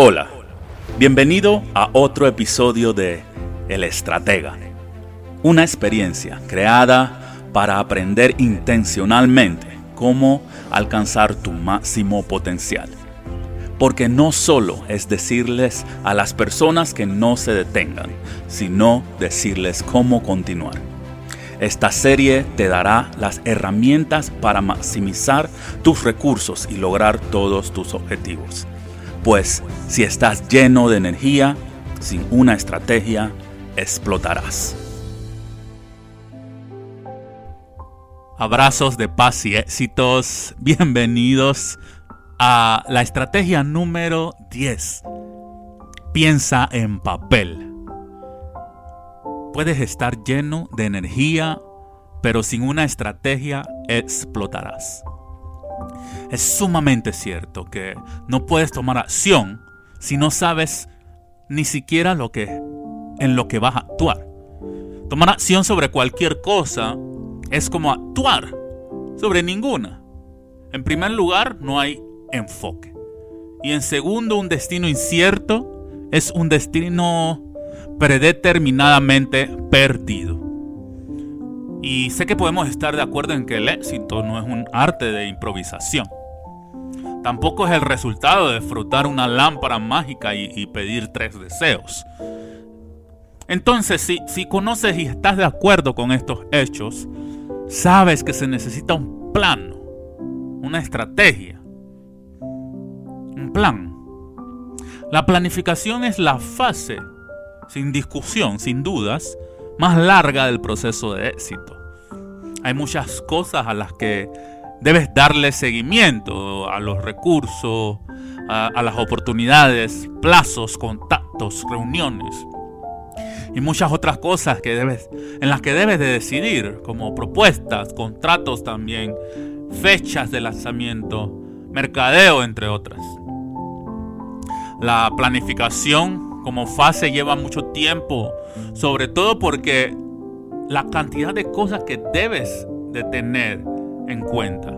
Hola, bienvenido a otro episodio de El Estratega, una experiencia creada para aprender intencionalmente cómo alcanzar tu máximo potencial. Porque no solo es decirles a las personas que no se detengan, sino decirles cómo continuar. Esta serie te dará las herramientas para maximizar tus recursos y lograr todos tus objetivos. Pues si estás lleno de energía, sin una estrategia, explotarás. Abrazos de paz y éxitos. Bienvenidos a la estrategia número 10. Piensa en papel. Puedes estar lleno de energía, pero sin una estrategia explotarás. Es sumamente cierto que no puedes tomar acción si no sabes ni siquiera lo que en lo que vas a actuar. Tomar acción sobre cualquier cosa es como actuar sobre ninguna. En primer lugar, no hay enfoque. Y en segundo, un destino incierto es un destino predeterminadamente perdido. Y sé que podemos estar de acuerdo en que el éxito no es un arte de improvisación. Tampoco es el resultado de frotar una lámpara mágica y, pedir tres deseos. Entonces, si, si conoces y estás de acuerdo con estos hechos, sabes que se necesita un plan, una estrategia, un plan. La planificación es la fase, sin discusión, sin dudas, más larga del proceso de éxito. Hay muchas cosas a las que debes darle seguimiento, a los recursos, a, las oportunidades, plazos, contactos, reuniones y muchas otras cosas que debes, en las que debes de decidir, como propuestas, contratos también, fechas de lanzamiento, mercadeo, entre otras. La planificación como fase lleva mucho tiempo, sobre todo porque la cantidad de cosas que debes de tener en cuenta.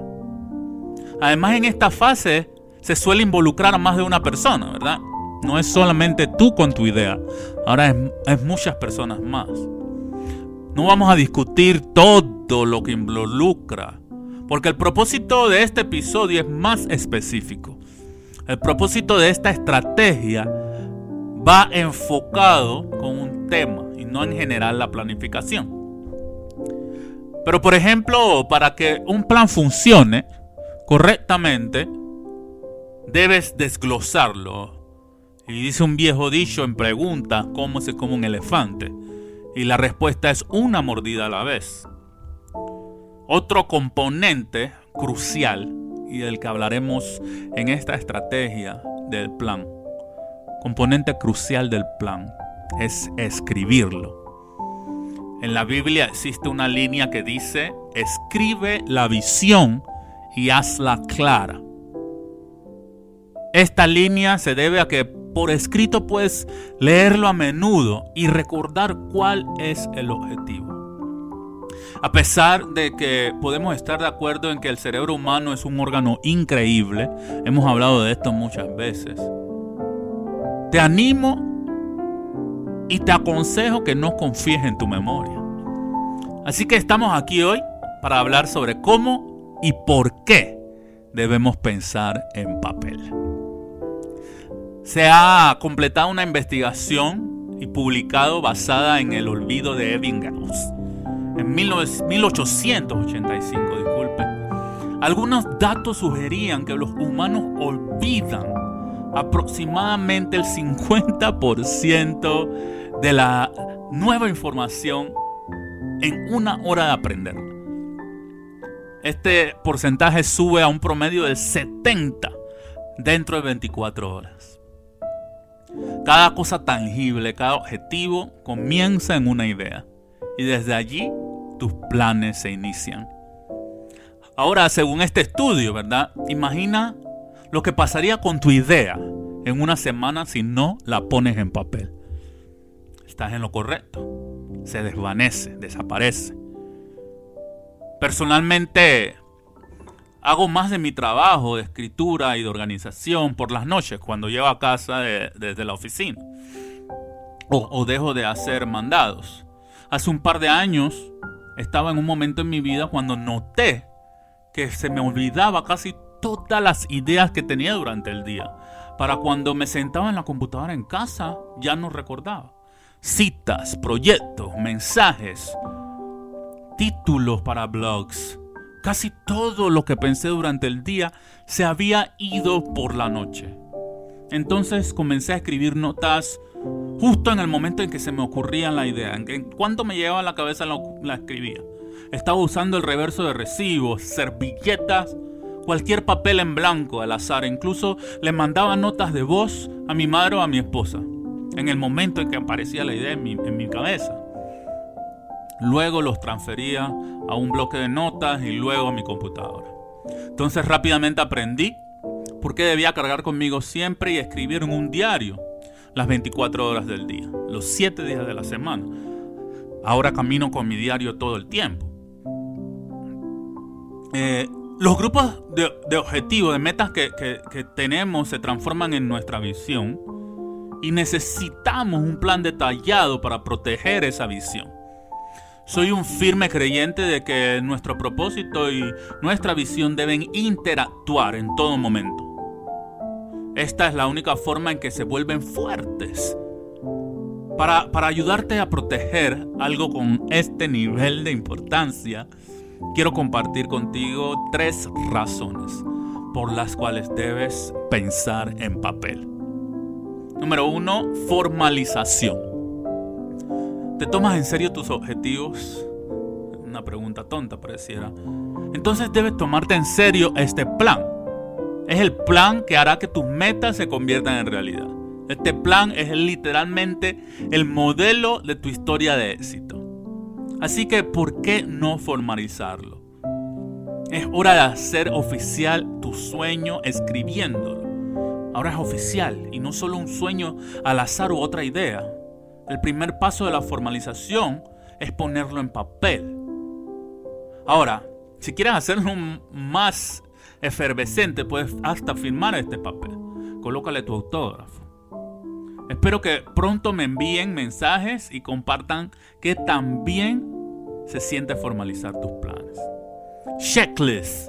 Además en esta fase se suele involucrar a más de una persona, ¿verdad? No es solamente tú con tu idea, ahora es, es muchas personas más. No vamos a discutir todo lo que involucra, porque el propósito de este episodio es más específico. El propósito de esta estrategia va enfocado con un tema y no en general la planificación. Pero por ejemplo, para que un plan funcione correctamente, debes desglosarlo. Y dice un viejo dicho en pregunta, ¿cómo se come un elefante? Y la respuesta es una mordida a la vez. Otro componente crucial y del que hablaremos en esta estrategia del plan componente crucial del plan es escribirlo. En la Biblia existe una línea que dice, escribe la visión y hazla clara. Esta línea se debe a que por escrito puedes leerlo a menudo y recordar cuál es el objetivo. A pesar de que podemos estar de acuerdo en que el cerebro humano es un órgano increíble, hemos hablado de esto muchas veces, te animo y te aconsejo que no confíes en tu memoria. Así que estamos aquí hoy para hablar sobre cómo y por qué debemos pensar en papel. Se ha completado una investigación y publicado basada en el olvido de Ebbinghaus en 1885, disculpe. Algunos datos sugerían que los humanos olvidan aproximadamente el 50% de la nueva información en una hora de aprender. Este porcentaje sube a un promedio del 70 dentro de 24 horas. Cada cosa tangible, cada objetivo comienza en una idea y desde allí tus planes se inician. Ahora, según este estudio, ¿verdad? Imagina lo que pasaría con tu idea en una semana si no la pones en papel. Estás en lo correcto. Se desvanece, desaparece. Personalmente, hago más de mi trabajo de escritura y de organización por las noches cuando llego a casa desde la oficina. o, dejo de hacer mandados. Hace un par de años estaba en un momento en mi vida cuando noté que se me olvidaba casi todas las ideas que tenía durante el día. Para cuando me sentaba en la computadora en casa, ya no recordaba. Citas, proyectos, mensajes, títulos para blogs. Casi todo lo que pensé durante el día se había ido por la noche. Entonces comencé a escribir notas justo en el momento en que se me ocurría la idea. En cuanto me llegaba a la cabeza la escribía. Estaba usando el reverso de recibos, servilletas, cualquier papel en blanco al azar. Incluso le mandaba notas de voz a mi madre o a mi esposa. En el momento en que aparecía la idea en mi, cabeza. Luego los transfería a un bloque de notas y luego a mi computadora. Entonces rápidamente aprendí por qué debía cargar conmigo siempre y escribir en un diario las 24 horas del día, los 7 días de la semana. Ahora camino con mi diario todo el tiempo. Eh, los grupos de, objetivos, de metas que tenemos se transforman en nuestra visión y necesitamos un plan detallado para proteger esa visión. Soy un firme creyente de que nuestro propósito y nuestra visión deben interactuar en todo momento. Esta es la única forma en que se vuelven fuertes. Para, para ayudarte a proteger algo con este nivel de importancia, quiero compartir contigo tres razones por las cuales debes pensar en papel. Número uno, formalización. ¿Te tomas en serio tus objetivos? Una pregunta tonta pareciera. Entonces debes tomarte en serio este plan. Es el plan que hará que tus metas se conviertan en realidad. Este plan es literalmente el modelo de tu historia de éxito. Así que, ¿por qué no formalizarlo? Es hora de hacer oficial tu sueño escribiéndolo. Ahora es oficial y no solo un sueño al azar u otra idea. El primer paso de la formalización es ponerlo en papel. Ahora, si quieres hacerlo más efervescente, puedes hasta firmar este papel. Colócale tu autógrafo. Espero que pronto me envíen mensajes y compartan que también se siente formalizar tus planes. Checklist.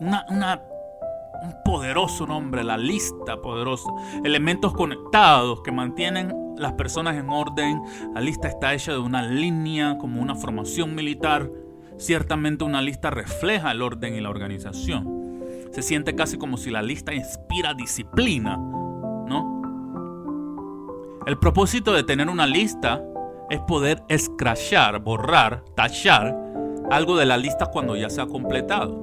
Una, un poderoso nombre, la lista poderosa. Elementos conectados que mantienen las personas en orden. La lista está hecha de una línea como una formación militar. Ciertamente una lista refleja el orden y la organización. Se siente casi como si la lista inspira disciplina, ¿no? El propósito de tener una lista es poder escrachar, borrar, tachar algo de la lista cuando ya se ha completado.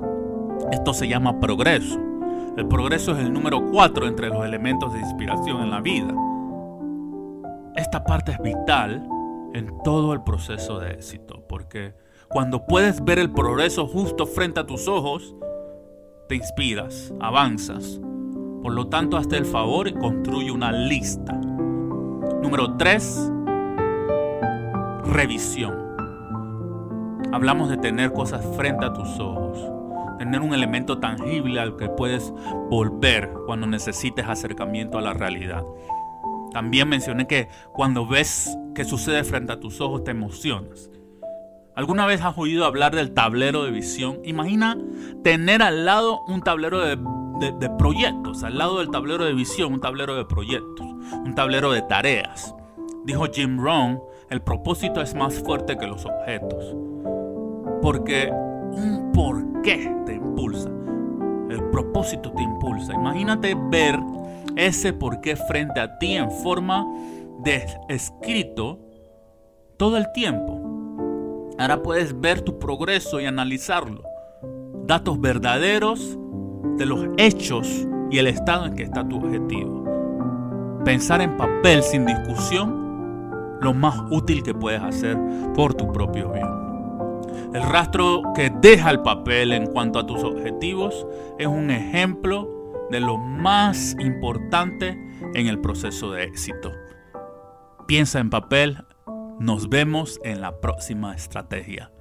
Esto se llama progreso. El progreso es el número 4 entre los elementos de inspiración en la vida. Esta parte es vital en todo el proceso de éxito, porque cuando puedes ver el progreso justo frente a tus ojos, te inspiras, avanzas. Por lo tanto, hazte el favor y construye una lista. Número 3. Revisión. Hablamos de tener cosas frente a tus ojos, tener un elemento tangible al que puedes volver cuando necesites acercamiento a la realidad. También mencioné que cuando ves que sucede frente a tus ojos te emocionas. ¿Alguna vez has oído hablar del tablero de visión? Imagina tener al lado un tablero de, de, proyectos, al lado del tablero de visión, un tablero de proyectos, un tablero de tareas. Dijo Jim Rohn, el propósito es más fuerte que los objetos. Porque un porqué te impulsa. El propósito te impulsa. Imagínate ver ese porqué frente a ti en forma de escrito todo el tiempo. Ahora puedes ver tu progreso y analizarlo. Datos verdaderos de los hechos y el estado en que está tu objetivo. Pensar en papel sin discusión lo más útil que puedes hacer por tu propio bien. El rastro que deja el papel en cuanto a tus objetivos es un ejemplo de lo más importante en el proceso de éxito. Piensa en papel, nos vemos en la próxima estrategia.